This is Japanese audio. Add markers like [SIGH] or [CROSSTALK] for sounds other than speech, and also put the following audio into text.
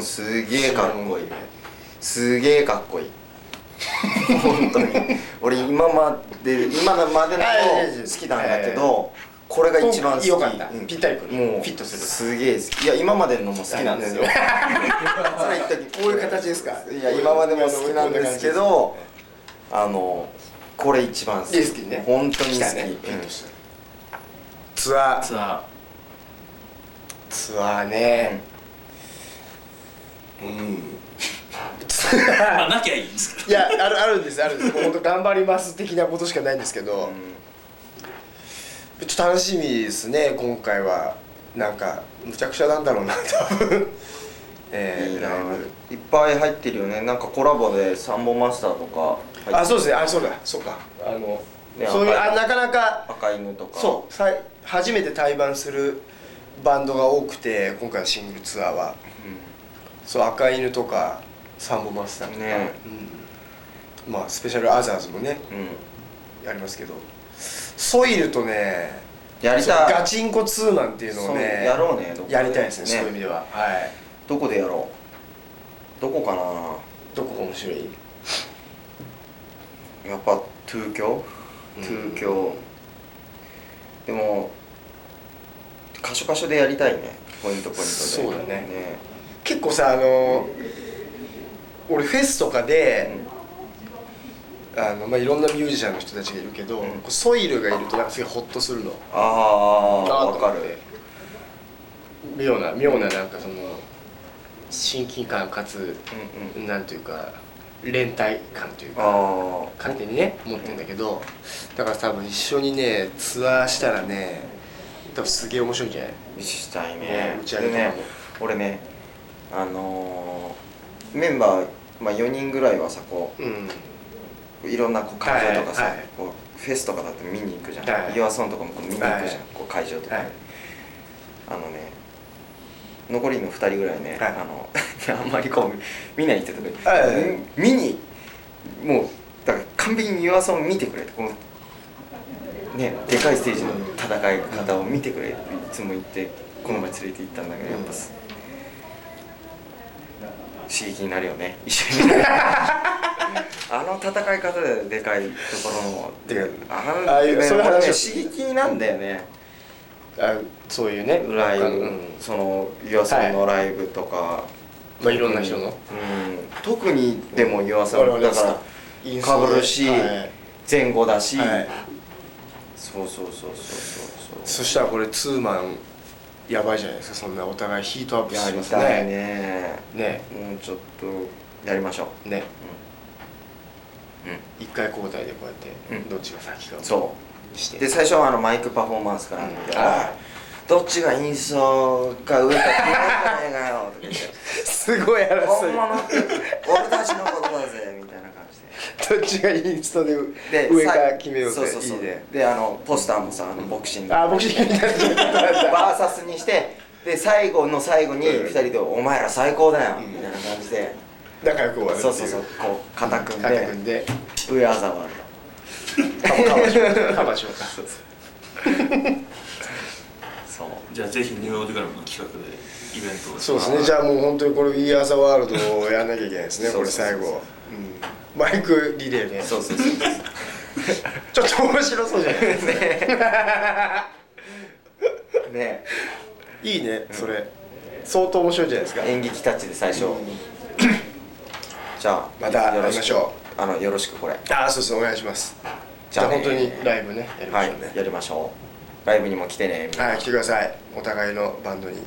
すげえかっこいいすげえかっこいい。本当に。俺今まで今までのはい好きなんだけどこれが一番好き。よかった。うん。ぴったりくる。もうフィットする。すげえ好き。いや今までのも好きなんですよ。それ言っときこういう形ですか？いや今までも好きなんですけどあのこれ一番好き。好きね。本当に好き、ね。うん。フィットしてるツアー。ツアツアーね。うんー [LAUGHS] まあなきゃいいんですけど。いやあるあるんですあるんです。本当頑張ります的なことしかないんですけど、ちょっと楽しみですね今回は。なんかむちゃくちゃなんだろうな多分。えー、いいな。いっぱい入ってるよね。なんかコラボでサンボマスターとかあそうですね。あそうだ。そうか。あの、ねそういうあなかなか赤犬とか。そう。さい初めて対バンするバンドが多くて今回のシングルツアーはそう赤犬とかサンボマスターとか、ね。うん、まあスペシャルアザーズもねやりますけどソイルとねやりたガチンコツーマンっていうのをねやろうねやりたいですねそういう意味では。はい。どこでやろう。どこかな。どこが面白い？やっぱ東京？うん。東京。でも箇所箇所でやりたいね。ポイントポイントで。そうだね結構さあの俺フェスとかで、あのまあ、いろんなミュージシャンの人たちがいるけど、うん。こうソイルがいるとなんかすごいホッとするの。ああなわかる。妙な妙ななんかその親近感かつうんうん。なんというか連帯感というかあ勝手にね思ってんだけどだから多分一緒にねツアーしたらね多分すげえ面白いんじゃない？あしたいね。ね打ち上げでねとかも。俺ねあのーメンバー、まあ、4人ぐらいはさこうん。ういろんなこう会場とかさ、はいはいこうフェスとかだと見に行くじゃん、はい。ユアソンとかも見に行くじゃん、はい。こう会場とか。に、はい。あのね残りの2人ぐらいね、はい。あの [LAUGHS] あんまりこう見ないって言ってたはい。見にもうだから完璧にユアソン見てくれってこのねでかいステージの戦い方を見てくれっていつも言ってこの前連れて行ったんだけどやっぱす刺激になるよね。一緒に。[LAUGHS] あの戦い方ででかいところのてかあのああいうねそういう刺激なんだよね。あそういうねライブ、うんそのユアさんのライブとか、まあいろんな人の。うん、特にでもユアさん。だからかぶるし、はい。前後だし、はい。そうそうそうそうそう。そしたらこれツーマンやばいじゃないですか。そんなお互いヒートアップやしますりたいね。ね。うちょっとやりましょう。ね。うん。一回交代でこうやっうん。てどっちが先かをそう。して。で最初はあのマイクパフォーマンスから見て、うんどっちがインストか上か決めるじゃねえかよとか言ってすごい争本い物って俺たちのことだぜみたいな感じで。[LAUGHS] どっちがインストでで上から決めようぜ。そうそうそう。いいね。であのポスターもさあのボクシング。あボクシングみたいなスにしてで最後の最後にうん。2人で「お前ら最高だよ」みたいな感じで。仲良く終わるっていそうそうそうこう肩組ん肩で組んで「上あざわるカバカバしよう。かカバしようか。そう。じゃあぜひニューオーディグラムの企画でイベントを。そうですね。じゃあもう本当にこれ「We Are the World」をやんなきゃいけないですねこれそうそう。そう最後、うん、マイクリレーでそうそうそう [LAUGHS] ちょっと面白そうじゃないですか。ね [LAUGHS] いいねそれ。相当面白いじゃないですか。演劇タッチで最初。[COUGHS] じゃあまたよろしく。会いましょあのよろしくこれ。ああそうそうお願いします。じゃあね本当にライブねやりまはいしょうね。やりましょう。ライブにも来てね。はい、来てください。お互いのバンドに